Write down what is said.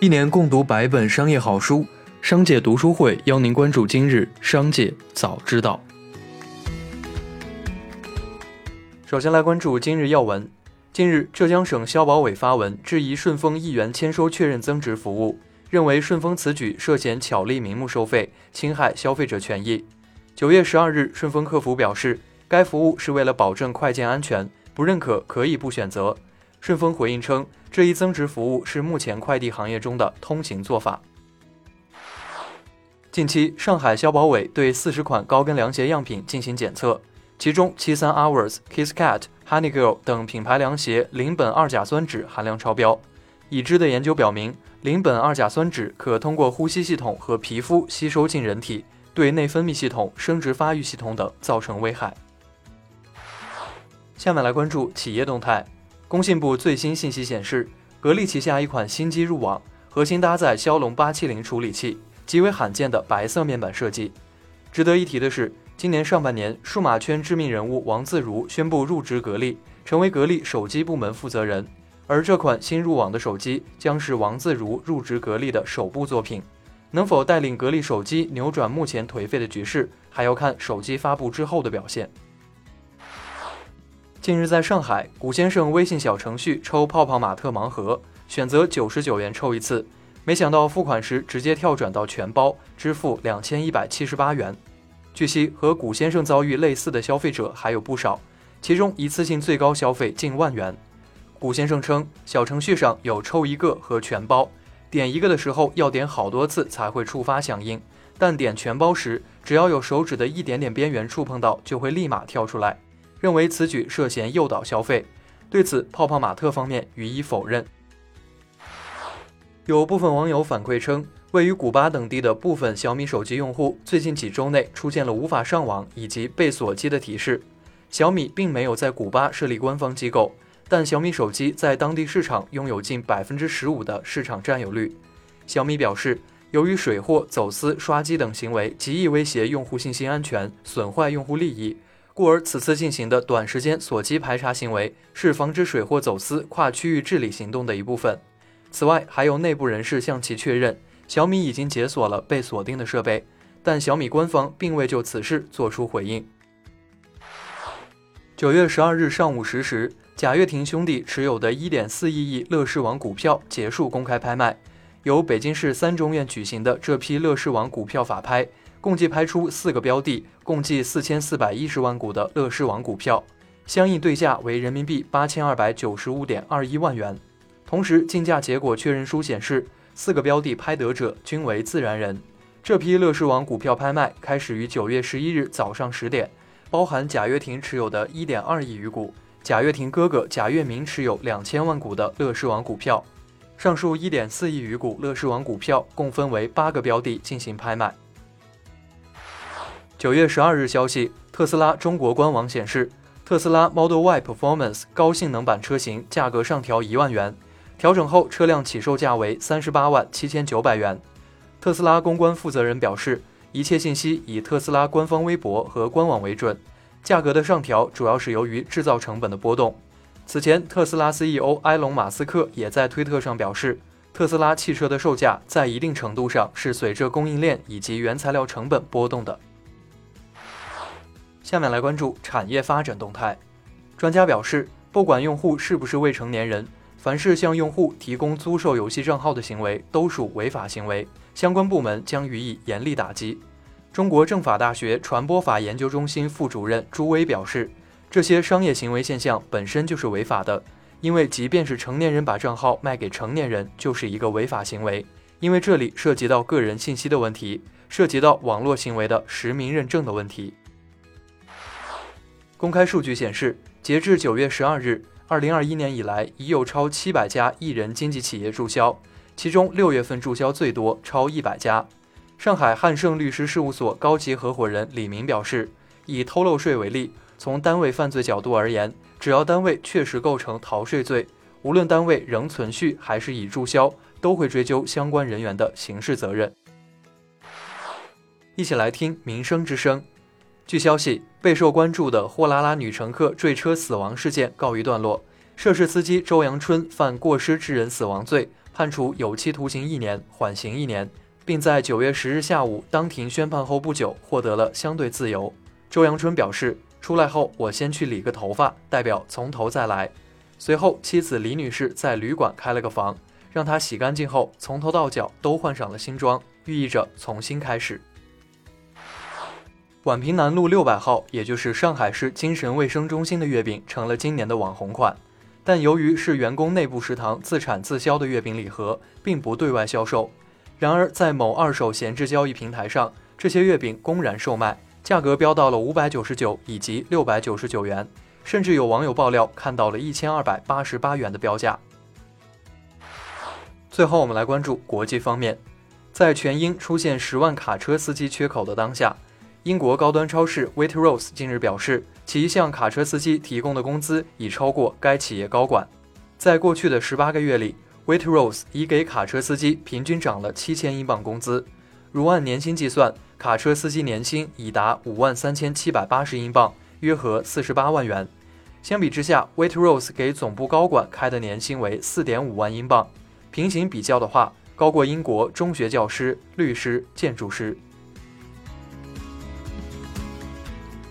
一年共读百本商业好书，商界读书会邀您关注今日商界早知道。首先来关注今日要闻。近日，浙江省消保委发文质疑顺丰一元签收确认增值服务，认为顺丰此举涉嫌巧立名目收费，侵害消费者权益。九月十二日，顺丰客服表示，该服务是为了保证快件安全，不认可可以不选择。顺丰回应称，这一增值服务是目前快递行业中的通行做法。近期，上海消保委对四十款高跟凉鞋样品进行检测，其中七三 Hours、KissCat。Honeygirl 等品牌凉鞋邻苯二甲酸酯含量超标。已知的研究表明，邻苯二甲酸酯可通过呼吸系统和皮肤吸收进人体，对内分泌系统、生殖发育系统等造成危害。下面来关注企业动态。工信部最新信息显示，格力旗下一款新机入网，核心搭载骁龙八七零处理器，极为罕见的白色面板设计。值得一提的是。今年上半年，数码圈知名人物王自如宣布入职格力，成为格力手机部门负责人。而这款新入网的手机将是王自如入职格力的首部作品。能否带领格力手机扭转目前颓废的局势，还要看手机发布之后的表现。近日，在上海，古先生微信小程序抽泡泡玛特盲盒，选择九十九元抽一次，没想到付款时直接跳转到全包，支付两千一百七十八元。据悉，和古先生遭遇类似的消费者还有不少，其中一次性最高消费近万元。古先生称，小程序上有抽一个和全包，点一个的时候要点好多次才会触发响应，但点全包时，只要有手指的一点点边缘触碰到，就会立马跳出来，认为此举涉嫌诱导消费。对此，泡泡玛特方面予以否认。有部分网友反馈称。位于古巴等地的部分小米手机用户，最近几周内出现了无法上网以及被锁机的提示。小米并没有在古巴设立官方机构，但小米手机在当地市场拥有近百分之十五的市场占有率。小米表示，由于水货、走私、刷机等行为极易威胁用户信息安全，损坏用户利益，故而此次进行的短时间锁机排查行为是防止水货走私跨区域治理行动的一部分。此外，还有内部人士向其确认。小米已经解锁了被锁定的设备，但小米官方并未就此事作出回应。九月十二日上午十时，贾跃亭兄弟持有的一点四亿亿乐视网股票结束公开拍卖。由北京市三中院举行的这批乐视网股票法拍，共计拍出四个标的，共计四千四百一十万股的乐视网股票，相应对价为人民币八千二百九十五点二一万元。同时，竞价结果确认书显示。四个标的拍得者均为自然人。这批乐视网股票拍卖开始于九月十一日早上十点，包含贾跃亭持有的一点二亿余股，贾跃亭哥哥贾跃民持有两千万股的乐视网股票。上述一点四亿余股乐视网股票共分为八个标的进行拍卖。九月十二日消息，特斯拉中国官网显示，特斯拉 Model Y Performance 高性能版车型价格上调一万元。调整后，车辆起售价为三十八万七千九百元。特斯拉公关负责人表示，一切信息以特斯拉官方微博和官网为准。价格的上调主要是由于制造成本的波动。此前，特斯拉 CEO 埃隆·马斯克也在推特上表示，特斯拉汽车的售价在一定程度上是随着供应链以及原材料成本波动的。下面来关注产业发展动态。专家表示，不管用户是不是未成年人。凡是向用户提供租售游戏账号的行为，都属违法行为，相关部门将予以严厉打击。中国政法大学传播法研究中心副主任朱威表示，这些商业行为现象本身就是违法的，因为即便是成年人把账号卖给成年人，就是一个违法行为，因为这里涉及到个人信息的问题，涉及到网络行为的实名认证的问题。公开数据显示，截至九月十二日。二零二一年以来，已有超七百家艺人经纪企业注销，其中六月份注销最多，超一百家。上海汉盛律师事务所高级合伙人李明表示，以偷漏税为例，从单位犯罪角度而言，只要单位确实构成逃税罪，无论单位仍存续还是已注销，都会追究相关人员的刑事责任。一起来听民生之声。据消息，备受关注的货拉拉女乘客坠车死亡事件告一段落。涉事司机周阳春犯过失致人死亡罪，判处有期徒刑一年，缓刑一年，并在九月十日下午当庭宣判后不久获得了相对自由。周阳春表示，出来后我先去理个头发，代表从头再来。随后，妻子李女士在旅馆开了个房，让他洗干净后，从头到脚都换上了新装，寓意着从新开始。宛平南路六百号，也就是上海市精神卫生中心的月饼，成了今年的网红款。但由于是员工内部食堂自产自销的月饼礼盒，并不对外销售。然而，在某二手闲置交易平台上，这些月饼公然售卖，价格飙到了五百九十九以及六百九十九元，甚至有网友爆料看到了一千二百八十八元的标价。最后，我们来关注国际方面，在全英出现十万卡车司机缺口的当下。英国高端超市 Waitrose 近日表示，其向卡车司机提供的工资已超过该企业高管。在过去的十八个月里，Waitrose 已给卡车司机平均涨了七千英镑工资。如按年薪计算，卡车司机年薪已达五万三千七百八十英镑，约合四十八万元。相比之下，Waitrose 给总部高管开的年薪为四点五万英镑，平行比较的话，高过英国中学教师、律师、建筑师。